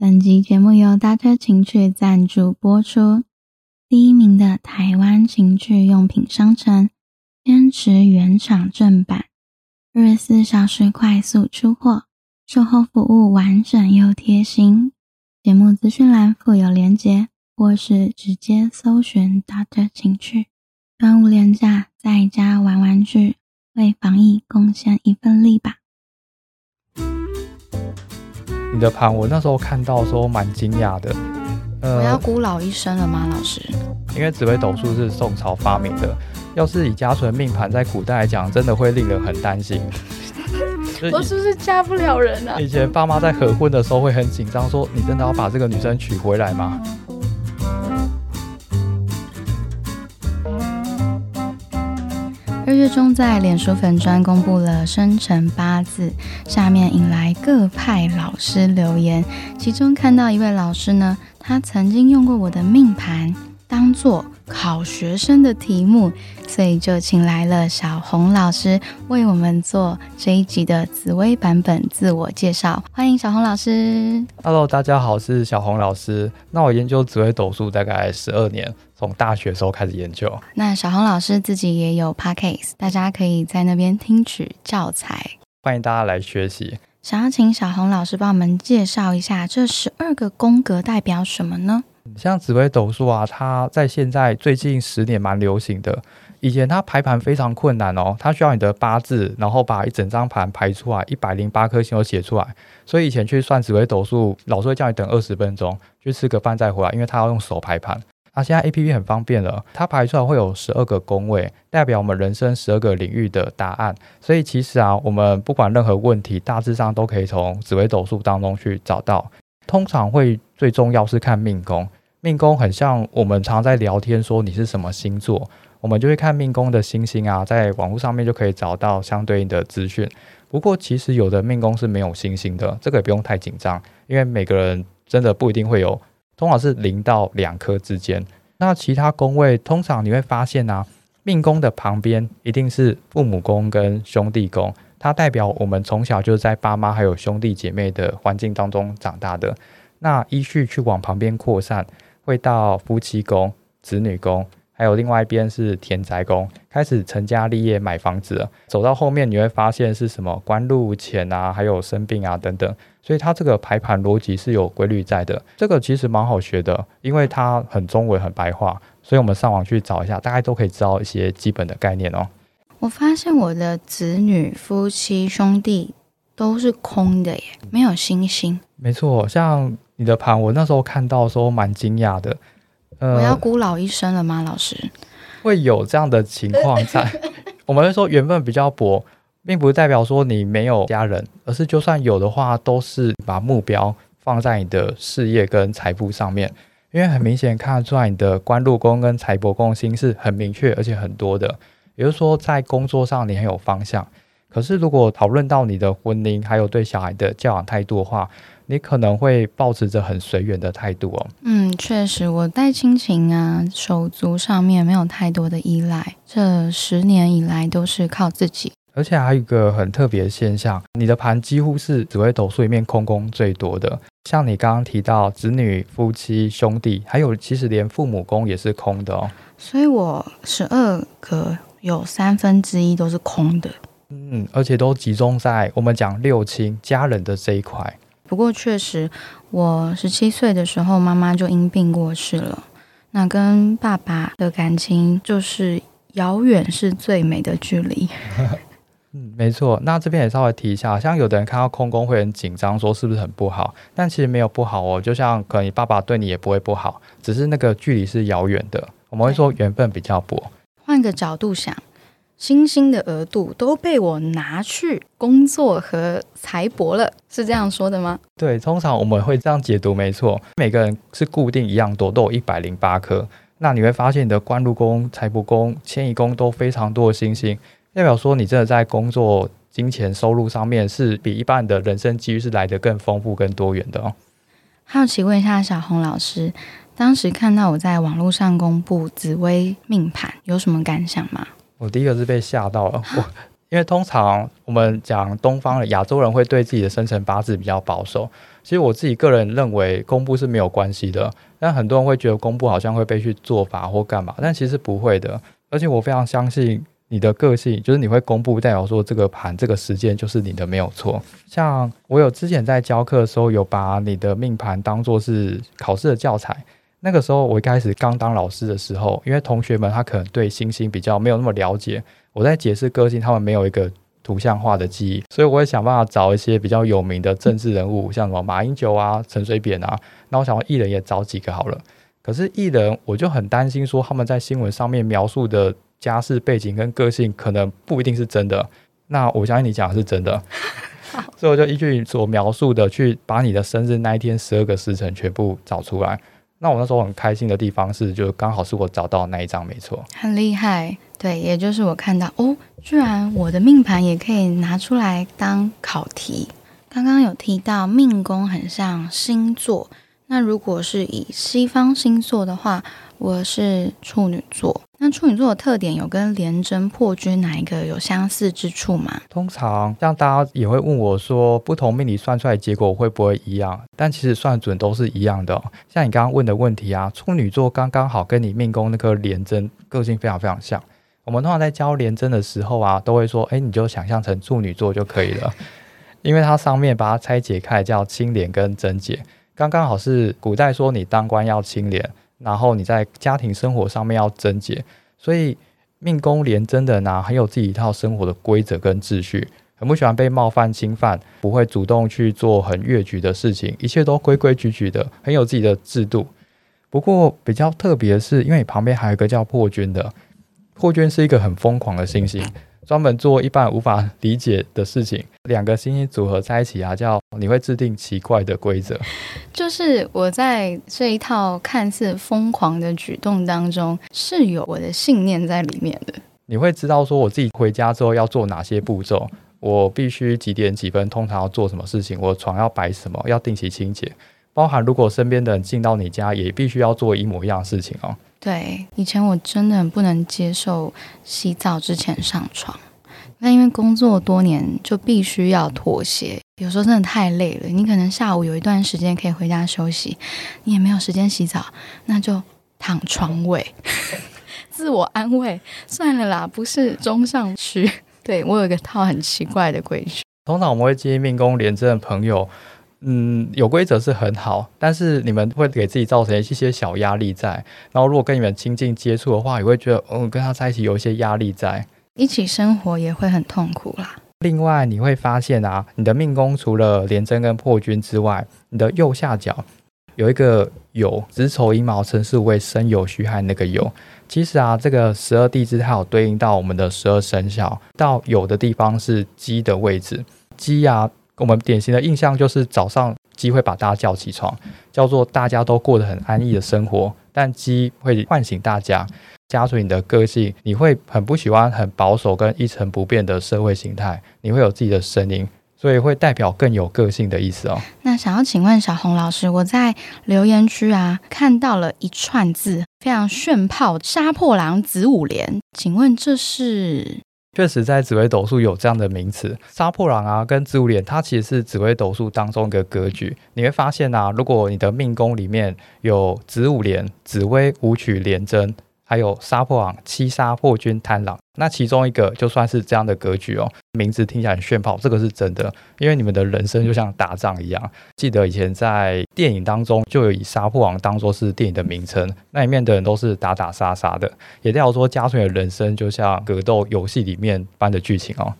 本集节目由大特情趣赞助播出。第一名的台湾情趣用品商城，坚持原厂正版，二十四小时快速出货，售后服务完整又贴心。节目资讯栏附有链接，或是直接搜寻大特情趣。端午连假，在家玩玩具，为防疫贡献一份力吧。你的盘，我那时候看到的时候蛮惊讶的。我要孤老一生了吗，老师？因为紫微斗数是宋朝发明的，要是以家纯命盘在古代来讲，真的会令人很担心。我是不是嫁不了人啊？以前爸妈在合婚的时候会很紧张，说你真的要把这个女生娶回来吗？二月中，在脸书粉专公布了生辰八字，下面引来各派老师留言。其中看到一位老师呢，他曾经用过我的命盘当做考学生的题目，所以就请来了小红老师为我们做这一集的紫薇版本自我介绍。欢迎小红老师。Hello，大家好，我是小红老师。那我研究紫薇斗数大概十二年。从大学时候开始研究。那小红老师自己也有 podcast，大家可以在那边听取教材。欢迎大家来学习。想要请小红老师帮我们介绍一下这十二个宫格代表什么呢？像紫微斗数啊，它在现在最近十年蛮流行的。以前它排盘非常困难哦，它需要你的八字，然后把一整张盘排出来，一百零八颗星都写出来。所以以前去算紫微斗数，老师会叫你等二十分钟，去吃个饭再回来，因为他要用手排盘。那现在 A P P 很方便了，它排出来会有十二个宫位，代表我们人生十二个领域的答案。所以其实啊，我们不管任何问题，大致上都可以从紫微斗数当中去找到。通常会最重要是看命宫，命宫很像我们常在聊天说你是什么星座，我们就会看命宫的星星啊，在网络上面就可以找到相对应的资讯。不过其实有的命宫是没有星星的，这个也不用太紧张，因为每个人真的不一定会有。通常是零到两颗之间，那其他宫位通常你会发现呢，命宫的旁边一定是父母宫跟兄弟宫，它代表我们从小就是在爸妈还有兄弟姐妹的环境当中长大的。那依序去往旁边扩散，会到夫妻宫、子女宫。还有另外一边是田宅宫，开始成家立业买房子了。走到后面你会发现是什么官禄钱啊，还有生病啊等等。所以它这个排盘逻辑是有规律在的。这个其实蛮好学的，因为它很中文很白话，所以我们上网去找一下，大概都可以知道一些基本的概念哦。我发现我的子女、夫妻、兄弟都是空的耶，没有星星。没错，像你的盘，我那时候看到的时候蛮惊讶的。我要孤老一生了吗，老师？会有这样的情况在。我们会说缘分比较薄，并不代表说你没有家人，而是就算有的话，都是把目标放在你的事业跟财富上面。因为很明显看得出来，你的官禄宫跟财帛宫星是很明确而且很多的。也就是说，在工作上你很有方向。可是如果讨论到你的婚姻还有对小孩的教养态度的话，你可能会保持着很随缘的态度哦。嗯，确实，我在亲情啊、手足上面没有太多的依赖，这十年以来都是靠自己。而且还有一个很特别的现象，你的盘几乎是紫微斗数里面空宫最多的。像你刚刚提到子女、夫妻、兄弟，还有其实连父母宫也是空的哦。所以我十二个有三分之一都是空的。嗯，而且都集中在我们讲六亲家人的这一块。不过确实，我十七岁的时候，妈妈就因病过世了。那跟爸爸的感情就是遥远是最美的距离。嗯，没错。那这边也稍微提一下，像有的人看到空宫会很紧张，说是不是很不好？但其实没有不好哦。就像可能你爸爸对你也不会不好，只是那个距离是遥远的。我们会说缘分比较薄。换个角度想。星星的额度都被我拿去工作和财帛了，是这样说的吗？对，通常我们会这样解读，没错。每个人是固定一样多，都有一百零八颗。那你会发现你的官禄宫、财帛宫、迁移宫都非常多的星星，代表说你真的在工作、金钱、收入上面是比一般的人生机遇是来得更丰富、更多元的哦。好奇问一下小红老师，当时看到我在网络上公布紫薇命盘，有什么感想吗？我第一个是被吓到了，我因为通常我们讲东方的亚洲人会对自己的生辰八字比较保守。其实我自己个人认为公布是没有关系的，但很多人会觉得公布好像会被去做法或干嘛，但其实不会的。而且我非常相信你的个性，就是你会公布，代表说这个盘这个时间就是你的没有错。像我有之前在教课的时候，有把你的命盘当做是考试的教材。那个时候我一开始刚当老师的时候，因为同学们他可能对星星比较没有那么了解，我在解释个性，他们没有一个。图像化的记忆，所以我会想办法找一些比较有名的政治人物，像什么马英九啊、陈水扁啊。那我想艺人也找几个好了。可是艺人，我就很担心说他们在新闻上面描述的家世背景跟个性，可能不一定是真的。那我相信你讲的是真的，所以我就依据你所描述的，去把你的生日那一天十二个时辰全部找出来。那我那时候很开心的地方是，就刚好是我找到那一张，没错，很厉害。对，也就是我看到哦，居然我的命盘也可以拿出来当考题。刚刚有提到命宫很像星座。那如果是以西方星座的话，我是处女座。那处女座的特点有跟廉贞破军哪一个有相似之处吗？通常像大家也会问我说，不同命理算出来结果会不会一样？但其实算准都是一样的。像你刚刚问的问题啊，处女座刚刚好跟你命宫那颗廉贞个性非常非常像。我们通常在教廉贞的时候啊，都会说，哎，你就想象成处女座就可以了，因为它上面把它拆解开叫清廉跟贞洁。刚刚好是古代说你当官要清廉，然后你在家庭生活上面要贞洁，所以命宫廉贞的呢，很有自己一套生活的规则跟秩序，很不喜欢被冒犯侵犯，不会主动去做很越矩的事情，一切都规规矩矩的，很有自己的制度。不过比较特别的是，因为你旁边还有一个叫破军的，破军是一个很疯狂的星星。专门做一般无法理解的事情，两个星星组合在一起啊，叫你会制定奇怪的规则。就是我在这一套看似疯狂的举动当中，是有我的信念在里面的。你会知道说，我自己回家之后要做哪些步骤，我必须几点几分，通常要做什么事情，我床要摆什么，要定期清洁，包含如果身边的人进到你家，也必须要做一模一样的事情哦。对，以前我真的很不能接受洗澡之前上床，那因为工作多年就必须要妥协，有时候真的太累了。你可能下午有一段时间可以回家休息，你也没有时间洗澡，那就躺床位，自我安慰，算了啦，不是中上区。对我有一个套很奇怪的规矩，通常我们会建议命宫廉贞的朋友。嗯，有规则是很好，但是你们会给自己造成一些小压力在。然后，如果跟你们亲近接触的话，也会觉得，嗯，跟他在一起有一些压力在。一起生活也会很痛苦啦。另外，你会发现啊，你的命宫除了廉贞跟破军之外，你的右下角有一个酉，子丑寅卯辰巳未申酉戌亥那个酉。其实啊，这个十二地支它有对应到我们的十二生肖，到酉的地方是鸡的位置，鸡啊。我们典型的印象就是早上鸡会把大家叫起床，叫做大家都过得很安逸的生活。但鸡会唤醒大家，加出你的个性，你会很不喜欢很保守跟一成不变的社会形态，你会有自己的声音，所以会代表更有个性的意思哦。那想要请问小红老师，我在留言区啊看到了一串字，非常炫炮，杀破狼子午连，请问这是？确实，在紫微斗数有这样的名词，杀破狼啊，跟子午连，它其实是紫微斗数当中一个格局。你会发现啊，如果你的命宫里面有子午连、紫微武曲连贞。还有杀破狼、七杀破军、贪狼，那其中一个就算是这样的格局哦。名字听起来很炫炮，这个是真的，因为你们的人生就像打仗一样。记得以前在电影当中就有以杀破狼当做是电影的名称，那里面的人都是打打杀杀的，也代表说家纯的人生就像格斗游戏里面般的剧情哦。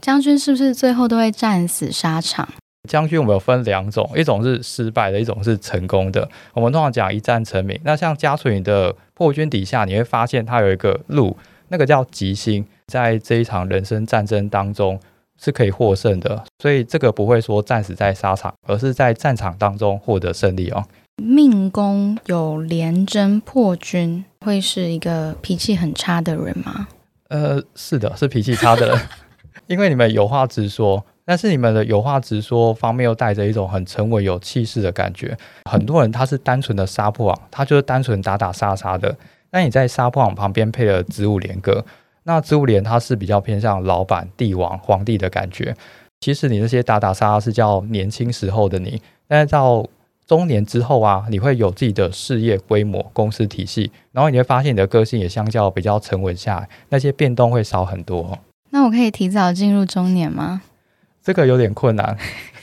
将军是不是最后都会战死沙场？将军我们有分两种，一种是失败的，一种是成功的。我们通常讲一战成名。那像家纯的破军底下，你会发现它有一个路，那个叫吉星，在这一场人生战争当中是可以获胜的。所以这个不会说战死在沙场，而是在战场当中获得胜利哦。命宫有廉贞破军，会是一个脾气很差的人吗？呃，是的，是脾气差的人，因为你们有话直说。但是你们的有话直说方面又带着一种很沉稳有气势的感觉。很多人他是单纯的杀破网，他就是单纯打打杀杀的。那你在杀破网旁边配了子午连歌，那植物连它是比较偏向老板、帝王、皇帝的感觉。其实你那些打打杀杀是叫年轻时候的你，但是到中年之后啊，你会有自己的事业规模、公司体系，然后你会发现你的个性也相较比较沉稳下来，那些变动会少很多。那我可以提早进入中年吗？这个有点困难。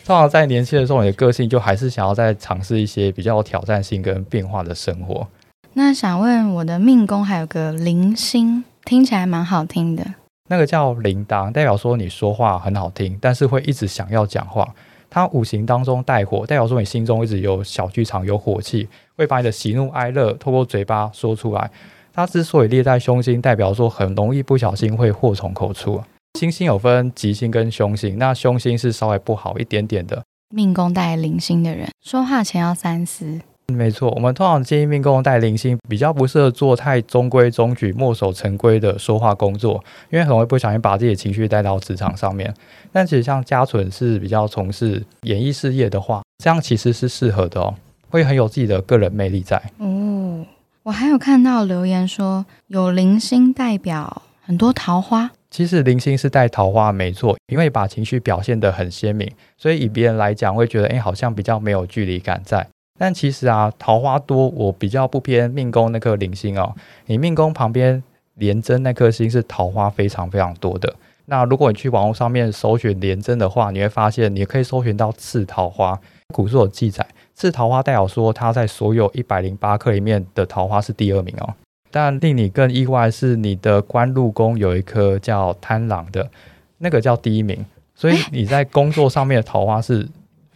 通常在年轻的时候，你的个性就还是想要再尝试一些比较有挑战性跟变化的生活。那想问我的命宫还有个铃星，听起来蛮好听的。那个叫铃铛，代表说你说话很好听，但是会一直想要讲话。它五行当中带火，代表说你心中一直有小剧场，有火气，会把你的喜怒哀乐透过嘴巴说出来。它之所以列在凶星，代表说很容易不小心会祸从口出。星星有分吉星跟凶星，那凶星是稍微不好一点点的。命宫带零星的人，说话前要三思。没错，我们通常建议命宫带零星，比较不适合做太中规中矩、墨守成规的说话工作，因为很容易不小心把自己的情绪带到职场上面。但其实像家纯是比较从事演艺事业的话，这样其实是适合的哦，会很有自己的个人魅力在。哦，我还有看到留言说，有零星代表很多桃花。其实零星是带桃花没错，因为把情绪表现得很鲜明，所以以别人来讲会觉得，哎，好像比较没有距离感在。但其实啊，桃花多，我比较不偏命宫那颗零星哦。你命宫旁边廉贞那颗星是桃花非常非常多的。那如果你去网络上面搜寻廉贞的话，你会发现你可以搜寻到次桃花。古书有记载，次桃花代表说它在所有一百零八颗里面的桃花是第二名哦。但令你更意外是，你的官禄宫有一颗叫贪狼的，那个叫第一名。所以你在工作上面的桃花是。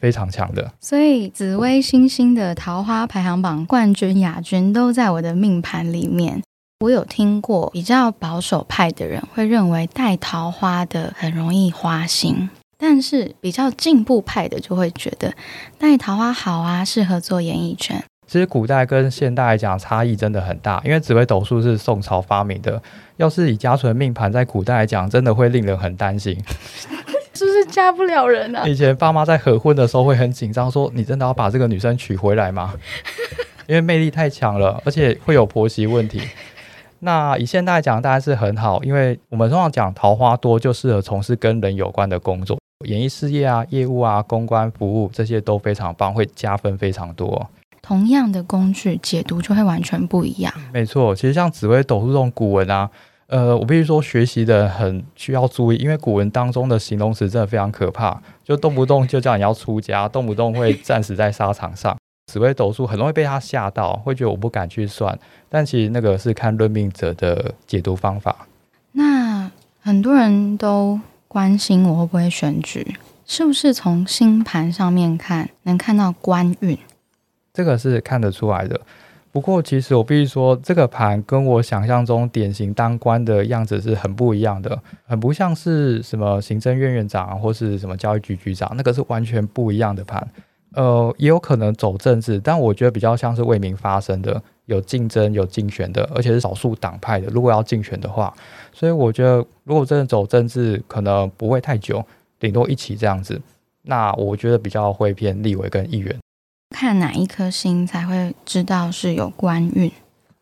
非常强的，所以紫微星星的桃花排行榜冠军、亚军都在我的命盘里面。我有听过比较保守派的人会认为带桃花的很容易花心，但是比较进步派的就会觉得带桃花好啊，适合做演艺圈。其实古代跟现代来讲差异真的很大，因为紫微斗数是宋朝发明的，要是以家纯命盘在古代来讲，真的会令人很担心。是不是嫁不了人啊？以前爸妈在合婚的时候会很紧张，说你真的要把这个女生娶回来吗？因为魅力太强了，而且会有婆媳问题。那以现在讲当然是很好，因为我们通常讲桃花多就适合从事跟人有关的工作，演艺事业啊、业务啊、公关服务这些都非常棒，会加分非常多。同样的工具解读就会完全不一样。没错，其实像紫微斗数这种古文啊。呃，我必须说，学习的很需要注意，因为古文当中的形容词真的非常可怕，就动不动就叫你要出家，动不动会战死在沙场上。紫微斗数很容易被他吓到，会觉得我不敢去算。但其实那个是看论命者的解读方法。那很多人都关心我会不会选举，是不是从星盘上面看能看到官运？这个是看得出来的。不过，其实我必须说，这个盘跟我想象中典型当官的样子是很不一样的，很不像是什么行政院院长或是什么教育局局长，那个是完全不一样的盘。呃，也有可能走政治，但我觉得比较像是为民发声的，有竞争、有竞选的，而且是少数党派的。如果要竞选的话，所以我觉得如果真的走政治，可能不会太久，顶多一起这样子。那我觉得比较会偏立委跟议员。看哪一颗星才会知道是有官运？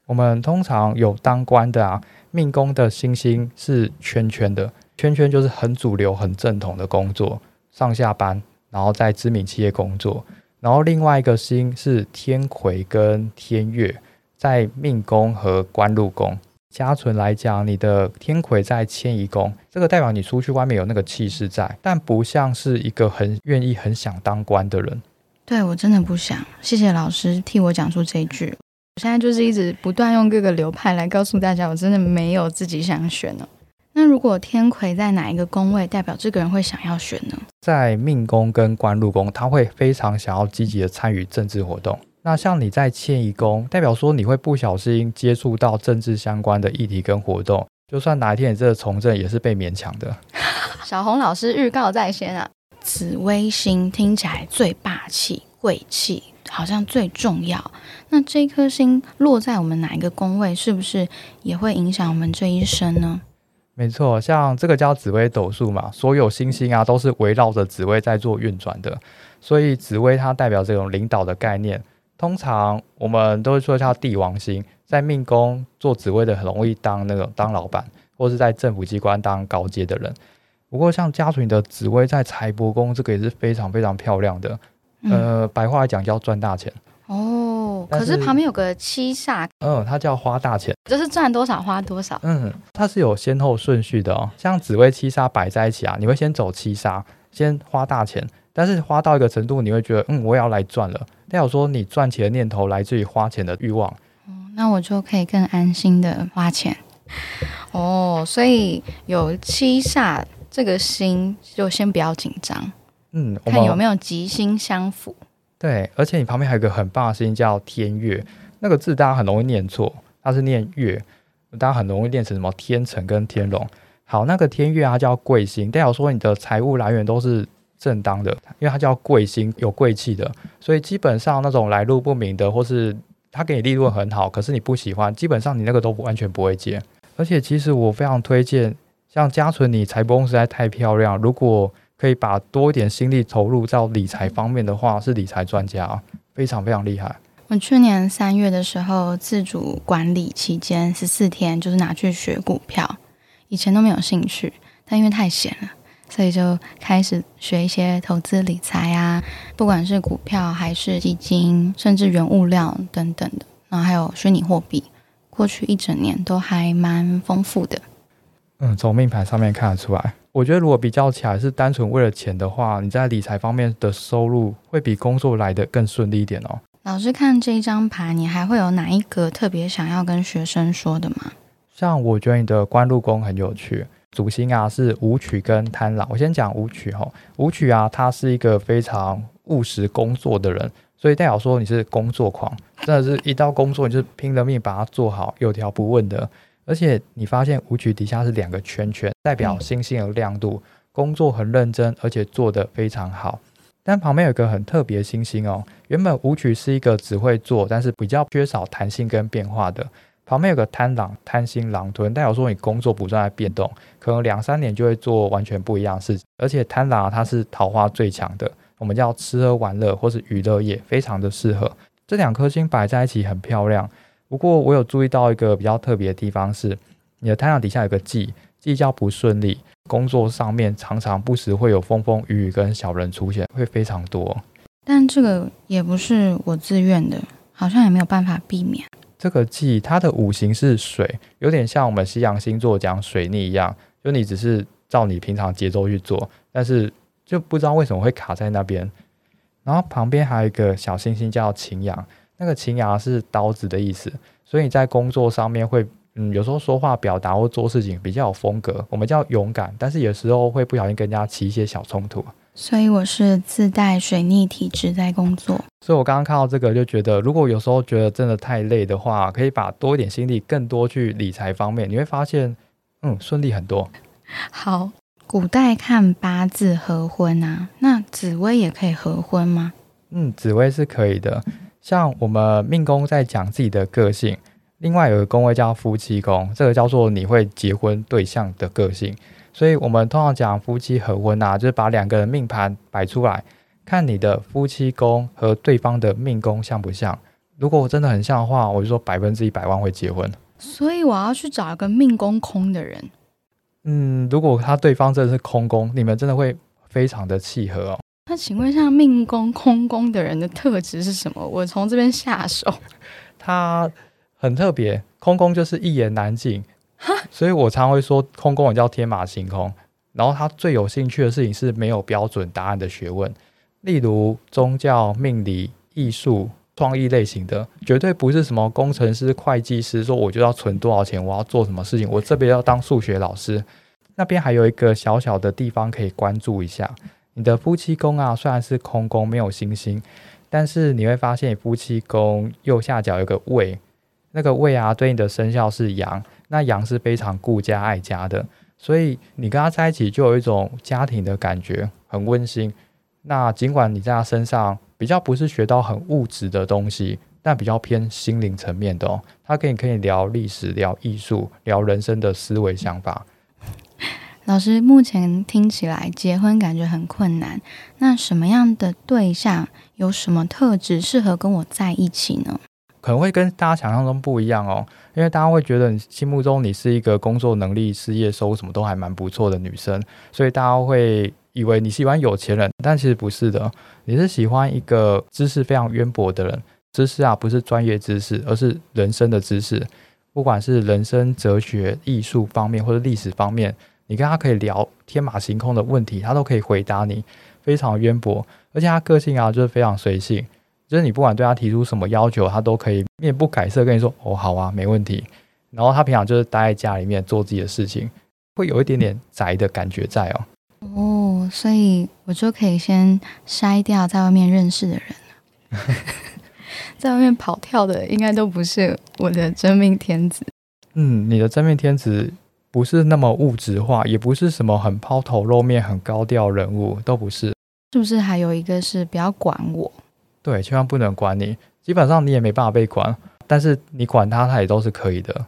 我们通常有当官的啊，命宫的星星是圈圈的，圈圈就是很主流、很正统的工作，上下班，然后在知名企业工作。然后另外一个星是天魁跟天月，在命宫和官禄宫。家存来讲，你的天魁在迁移宫，这个代表你出去外面有那个气势在，但不像是一个很愿意、很想当官的人。对我真的不想，谢谢老师替我讲出这一句。我现在就是一直不断用各个流派来告诉大家，我真的没有自己想选呢。那如果天魁在哪一个宫位，代表这个人会想要选呢？在命宫跟官禄宫，他会非常想要积极的参与政治活动。那像你在迁移宫，代表说你会不小心接触到政治相关的议题跟活动，就算哪一天你这个从政，也是被勉强的。小红老师预告在先啊。紫微星听起来最霸气、贵气，好像最重要。那这颗星落在我们哪一个宫位，是不是也会影响我们这一生呢？没错，像这个叫紫微斗数嘛，所有星星啊都是围绕着紫微在做运转的。所以紫微它代表这种领导的概念。通常我们都会说叫帝王星，在命宫做紫微的很容易当那种当老板，或是在政府机关当高阶的人。不过像家属你的紫薇在财帛宫，这个也是非常非常漂亮的。嗯呃，白话来讲叫赚大钱，哦，是可是旁边有个七煞，嗯，它叫花大钱。就是赚多少花多少。嗯，它是有先后顺序的哦。像紫薇七煞摆在一起啊，你会先走七杀，先花大钱，但是花到一个程度，你会觉得，嗯，我也要来赚了。代表说你赚钱的念头来自于花钱的欲望。哦那我就可以更安心的花钱。哦，所以有七煞这个星，就先不要紧张，嗯，我看有们没有吉星相符。对，而且你旁边还有一个很棒的事情叫天月，那个字大家很容易念错，它是念月，大家很容易念成什么天成跟天龙。好，那个天月它叫贵星，代表说你的财务来源都是正当的，因为它叫贵星，有贵气的，所以基本上那种来路不明的，或是他给你利润很好，可是你不喜欢，基本上你那个都不完全不会接。而且其实我非常推荐，像嘉纯你财帛宫实在太漂亮，如果可以把多一点心力投入到理财方面的话，是理财专家，非常非常厉害。我去年三月的时候，自主管理期间十四天，就是拿去学股票。以前都没有兴趣，但因为太闲了，所以就开始学一些投资理财啊，不管是股票还是基金，甚至原物料等等的，然后还有虚拟货币。过去一整年都还蛮丰富的。嗯，从命盘上面看得出来。我觉得如果比较起来是单纯为了钱的话，你在理财方面的收入会比工作来的更顺利一点哦。老师看这一张牌，你还会有哪一个特别想要跟学生说的吗？像我觉得你的官禄宫很有趣，主星啊是武曲跟贪狼。我先讲武曲哈，武曲啊，他是一个非常务实工作的人，所以代表说你是工作狂，真的是一到工作你就拼了命把它做好，有条不紊的。而且你发现舞曲底下是两个圈圈，代表星星的亮度，工作很认真，而且做得非常好。但旁边有一个很特别的星星哦，原本舞曲是一个只会做，但是比较缺少弹性跟变化的。旁边有个贪狼，贪心狼吞，代表说你工作不断在变动，可能两三年就会做完全不一样的事情。而且贪狼啊它是桃花最强的，我们叫吃喝玩乐或是娱乐业，非常的适合。这两颗星摆在一起很漂亮。不过我有注意到一个比较特别的地方是，你的太阳底下有个忌，忌叫不顺利，工作上面常常不时会有风风雨雨跟小人出现，会非常多。但这个也不是我自愿的，好像也没有办法避免。这个忌它的五行是水，有点像我们西洋星座讲水逆一样，就你只是照你平常节奏去做，但是就不知道为什么会卡在那边。然后旁边还有一个小星星叫擎羊，那个擎羊是刀子的意思，所以你在工作上面会，嗯，有时候说话表达或做事情比较有风格，我们叫勇敢，但是有时候会不小心跟人家起一些小冲突。所以我是自带水逆体质在工作。所以我刚刚看到这个，就觉得如果有时候觉得真的太累的话，可以把多一点心力更多去理财方面，你会发现，嗯，顺利很多。好，古代看八字合婚啊，那紫薇也可以合婚吗？嗯，紫薇是可以的。像我们命宫在讲自己的个性，另外有个宫位叫夫妻宫，这个叫做你会结婚对象的个性。所以我们通常讲夫妻合婚啊，就是把两个人命盘摆出来，看你的夫妻宫和对方的命宫像不像。如果真的很像的话，我就说百分之一百万会结婚。所以我要去找一个命宫空的人。嗯，如果他对方真的是空宫，你们真的会非常的契合哦。那请问一下，命宫空宫的人的特质是什么？我从这边下手。他很特别，空宫就是一言难尽，所以我常会说空宫也叫天马行空。然后他最有兴趣的事情是没有标准答案的学问，例如宗教、命理、艺术、创意类型的，绝对不是什么工程师、会计师说我就要存多少钱，我要做什么事情，我这边要当数学老师。那边还有一个小小的地方可以关注一下，你的夫妻宫啊，虽然是空宫没有星星，但是你会发现你夫妻宫右下角有个位，那个位啊对应的生肖是羊，那羊是非常顾家爱家的，所以你跟他在一起就有一种家庭的感觉，很温馨。那尽管你在他身上比较不是学到很物质的东西，但比较偏心灵层面的哦，他跟你可以聊历史、聊艺术、聊人生的思维想法。老师，目前听起来结婚感觉很困难，那什么样的对象有什么特质适合跟我在一起呢？可能会跟大家想象中不一样哦，因为大家会觉得你心目中你是一个工作能力、事业收入什么都还蛮不错的女生，所以大家会以为你喜欢有钱人，但其实不是的，你是喜欢一个知识非常渊博的人。知识啊，不是专业知识，而是人生的知识，不管是人生哲学、艺术方面或者历史方面，你跟他可以聊天马行空的问题，他都可以回答你，非常渊博，而且他个性啊就是非常随性。就是你不管对他提出什么要求，他都可以面不改色跟你说：“哦，好啊，没问题。”然后他平常就是待在家里面做自己的事情，会有一点点宅的感觉在哦。哦，所以我就可以先筛掉在外面认识的人 在外面跑跳的应该都不是我的真命天子。嗯，你的真命天子不是那么物质化，也不是什么很抛头露面、很高调人物，都不是。是不是还有一个是不要管我？对，千万不能管你，基本上你也没办法被管，但是你管他，他也都是可以的。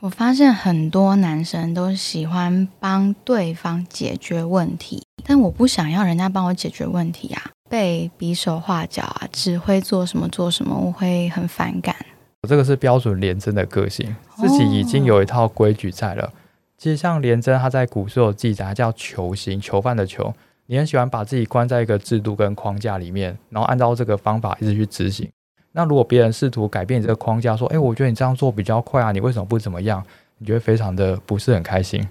我发现很多男生都喜欢帮对方解决问题，但我不想要人家帮我解决问题啊，被比手画脚啊，指挥做什么做什么，我会很反感。我这个是标准廉贞的个性，自己已经有一套规矩在了。其实像廉贞，他在古时候记载叫囚刑，囚犯的囚。你很喜欢把自己关在一个制度跟框架里面，然后按照这个方法一直去执行。那如果别人试图改变这个框架，说：“哎，我觉得你这样做比较快啊，你为什么不怎么样？”你觉得非常的不是很开心。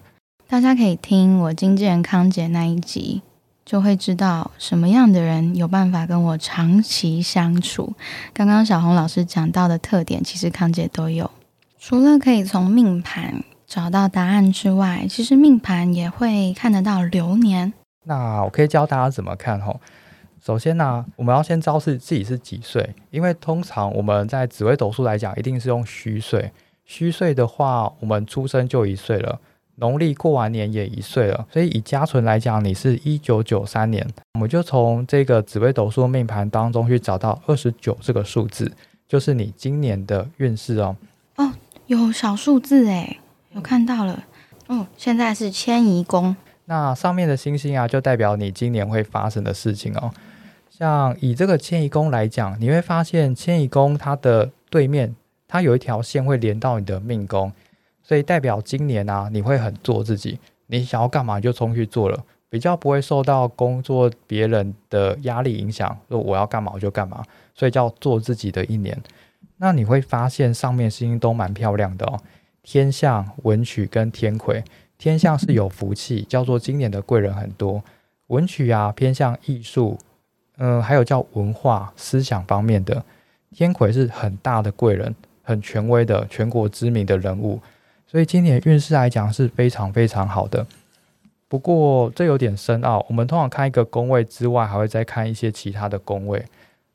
大家可以听我经纪人康姐那一集，就会知道什么样的人有办法跟我长期相处。刚刚小红老师讲到的特点，其实康姐都有。除了可以从命盘找到答案之外，其实命盘也会看得到流年。那我可以教大家怎么看吼。首先呢，我们要先知道是自己是几岁，因为通常我们在紫微斗数来讲，一定是用虚岁。虚岁的话，我们出生就一岁了，农历过完年也一岁了。所以以家存来讲，你是一九九三年，我们就从这个紫微斗数命盘当中去找到二十九这个数字，就是你今年的运势哦。哦，有小数字诶，我看到了。哦，现在是迁移宫。那上面的星星啊，就代表你今年会发生的事情哦。像以这个迁移宫来讲，你会发现迁移宫它的对面，它有一条线会连到你的命宫，所以代表今年啊，你会很做自己，你想要干嘛就冲去做了，比较不会受到工作别人的压力影响，说我要干嘛我就干嘛，所以叫做自己的一年。那你会发现上面星星都蛮漂亮的哦，天象、文曲跟天魁。天象是有福气，叫做今年的贵人很多。文曲啊，偏向艺术，嗯，还有叫文化思想方面的。天魁是很大的贵人，很权威的，全国知名的人物。所以今年运势来讲是非常非常好的。不过这有点深奥，我们通常看一个宫位之外，还会再看一些其他的宫位。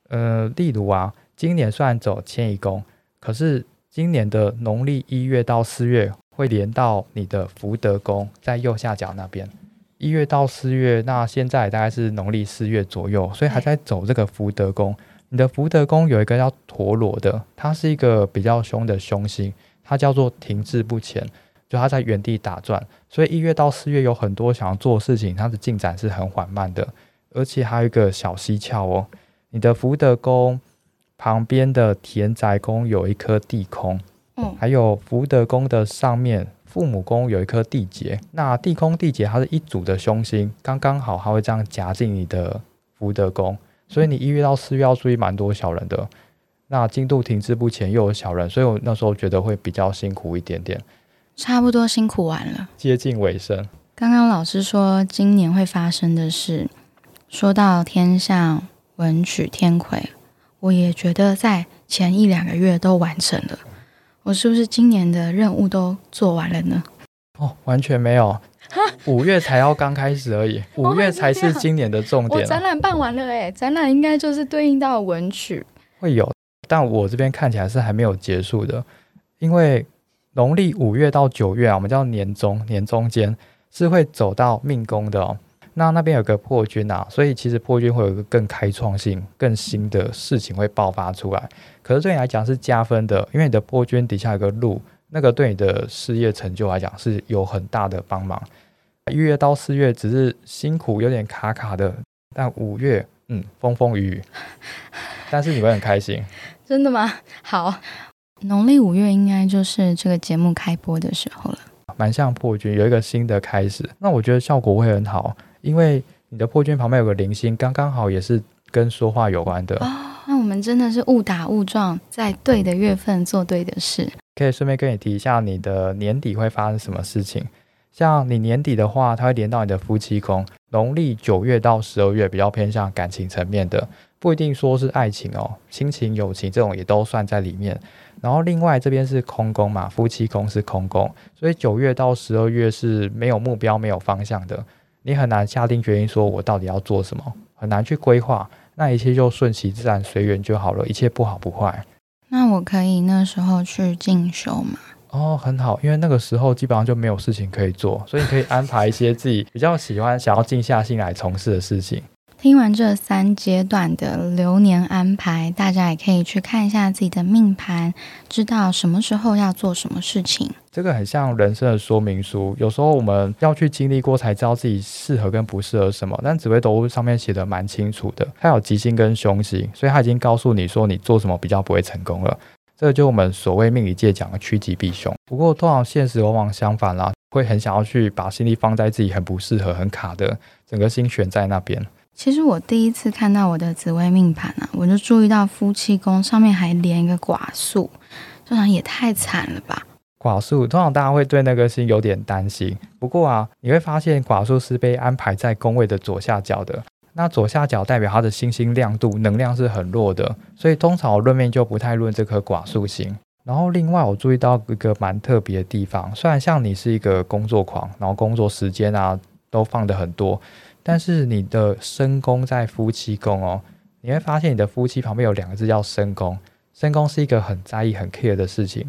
呃，例如啊，今年虽然走迁移宫，可是今年的农历一月到四月。会连到你的福德宫，在右下角那边。一月到四月，那现在大概是农历四月左右，所以还在走这个福德宫。你的福德宫有一个叫陀螺的，它是一个比较凶的凶星，它叫做停滞不前，就它在原地打转。所以一月到四月有很多想要做事情，它的进展是很缓慢的。而且还有一个小蹊跷哦，你的福德宫旁边的田宅宫有一颗地空。还有福德宫的上面，父母宫有一颗地劫，那地空地劫它是一组的凶星，刚刚好它会这样夹进你的福德宫，所以你一月到四月要注意蛮多小人的。那进度停滞不前又有小人，所以我那时候觉得会比较辛苦一点点。差不多辛苦完了，接近尾声。刚刚老师说今年会发生的事，说到天象文曲天魁，我也觉得在前一两个月都完成了。我是不是今年的任务都做完了呢？哦，完全没有，五月才要刚开始而已，五月才是今年的重点。展览办完了哎，展览应该就是对应到文曲会有，但我这边看起来是还没有结束的，因为农历五月到九月啊，我们叫年中，年中间是会走到命宫的哦。那那边有个破军啊，所以其实破军会有一个更开创性、更新的事情会爆发出来。可是对你来讲是加分的，因为你的破军底下有个路，那个对你的事业成就来讲是有很大的帮忙。一月到四月只是辛苦有点卡卡的，但五月嗯风风雨雨。但是你会很开心。真的吗？好，农历五月应该就是这个节目开播的时候了。蛮像破军，有一个新的开始。那我觉得效果会很好，因为你的破军旁边有个零星，刚刚好也是跟说话有关的。哦，那我们真的是误打误撞，在对的月份做对的事。可以顺便跟你提一下，你的年底会发生什么事情？像你年底的话，它会连到你的夫妻宫。农历九月到十二月比较偏向感情层面的，不一定说是爱情哦，亲情、友情这种也都算在里面。然后另外这边是空宫嘛，夫妻宫是空宫，所以九月到十二月是没有目标、没有方向的，你很难下定决心说我到底要做什么，很难去规划，那一切就顺其自然、随缘就好了，一切不好不坏。那我可以那时候去进修吗？哦，很好，因为那个时候基本上就没有事情可以做，所以你可以安排一些自己比较喜欢、想要静下心来从事的事情。听完这三阶段的流年安排，大家也可以去看一下自己的命盘，知道什么时候要做什么事情。这个很像人生的说明书，有时候我们要去经历过才知道自己适合跟不适合什么。但紫微斗上面写的蛮清楚的，它有吉星跟凶星，所以它已经告诉你说你做什么比较不会成功了。这个就我们所谓命理界讲的趋吉避凶。不过通常现实往往相反啦，会很想要去把心力放在自己很不适合、很卡的整个心悬在那边。其实我第一次看到我的紫微命盘啊，我就注意到夫妻宫上面还连一个寡宿，这样也太惨了吧！寡宿通常大家会对那个星有点担心，不过啊，你会发现寡宿是被安排在宫位的左下角的，那左下角代表它的星星亮度能量是很弱的，所以通常我论命就不太论这颗寡宿星。然后另外我注意到一个蛮特别的地方，虽然像你是一个工作狂，然后工作时间啊都放的很多。但是你的身宫在夫妻宫哦，你会发现你的夫妻旁边有两个字叫身宫，身宫是一个很在意、很 care 的事情。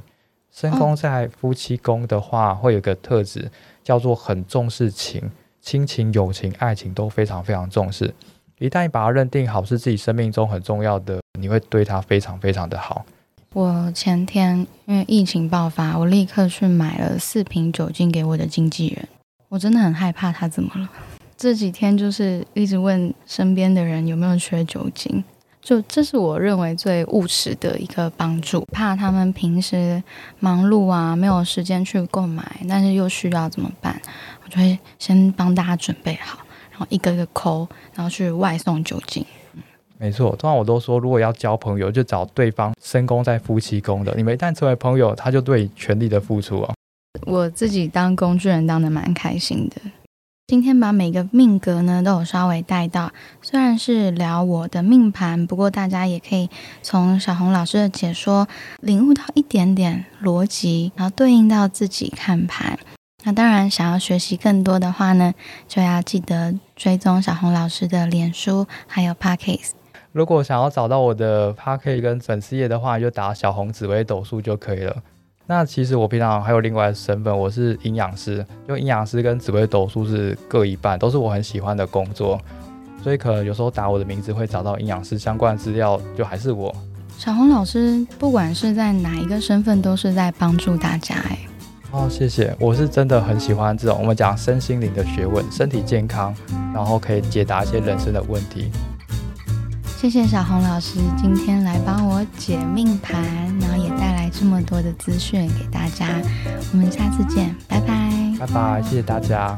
身宫在夫妻宫的话，会有个特质叫做很重视情、亲情、友情、爱情都非常非常重视。一旦你把它认定好是自己生命中很重要的，你会对他非常非常的好。我前天因为疫情爆发，我立刻去买了四瓶酒精给我的经纪人，我真的很害怕他怎么了。这几天就是一直问身边的人有没有缺酒精，就这是我认为最务实的一个帮助。怕他们平时忙碌啊，没有时间去购买，但是又需要怎么办？我就会先帮大家准备好，然后一个一个抠，然后去外送酒精。没错，通常我都说，如果要交朋友，就找对方身宫在夫妻宫的。你们一旦成为朋友，他就对全力的付出哦。我自己当工具人当的蛮开心的。今天把每个命格呢都有稍微带到，虽然是聊我的命盘，不过大家也可以从小红老师的解说领悟到一点点逻辑，然后对应到自己看盘。那当然，想要学习更多的话呢，就要记得追踪小红老师的脸书还有 p a r k a s 如果想要找到我的 p a r k a s 跟粉丝页的话，就打小红紫薇斗数就可以了。那其实我平常还有另外的身份，我是营养师，就营养师跟紫微斗数是各一半，都是我很喜欢的工作，所以可能有时候打我的名字会找到营养师相关的资料，就还是我。小红老师不管是在哪一个身份，都是在帮助大家哎。哦，谢谢，我是真的很喜欢这种我们讲身心灵的学问，身体健康，然后可以解答一些人生的问题。谢谢小红老师今天来帮我解命盘，然后也带来这么多的资讯给大家。我们下次见，拜拜，拜拜，谢谢大家。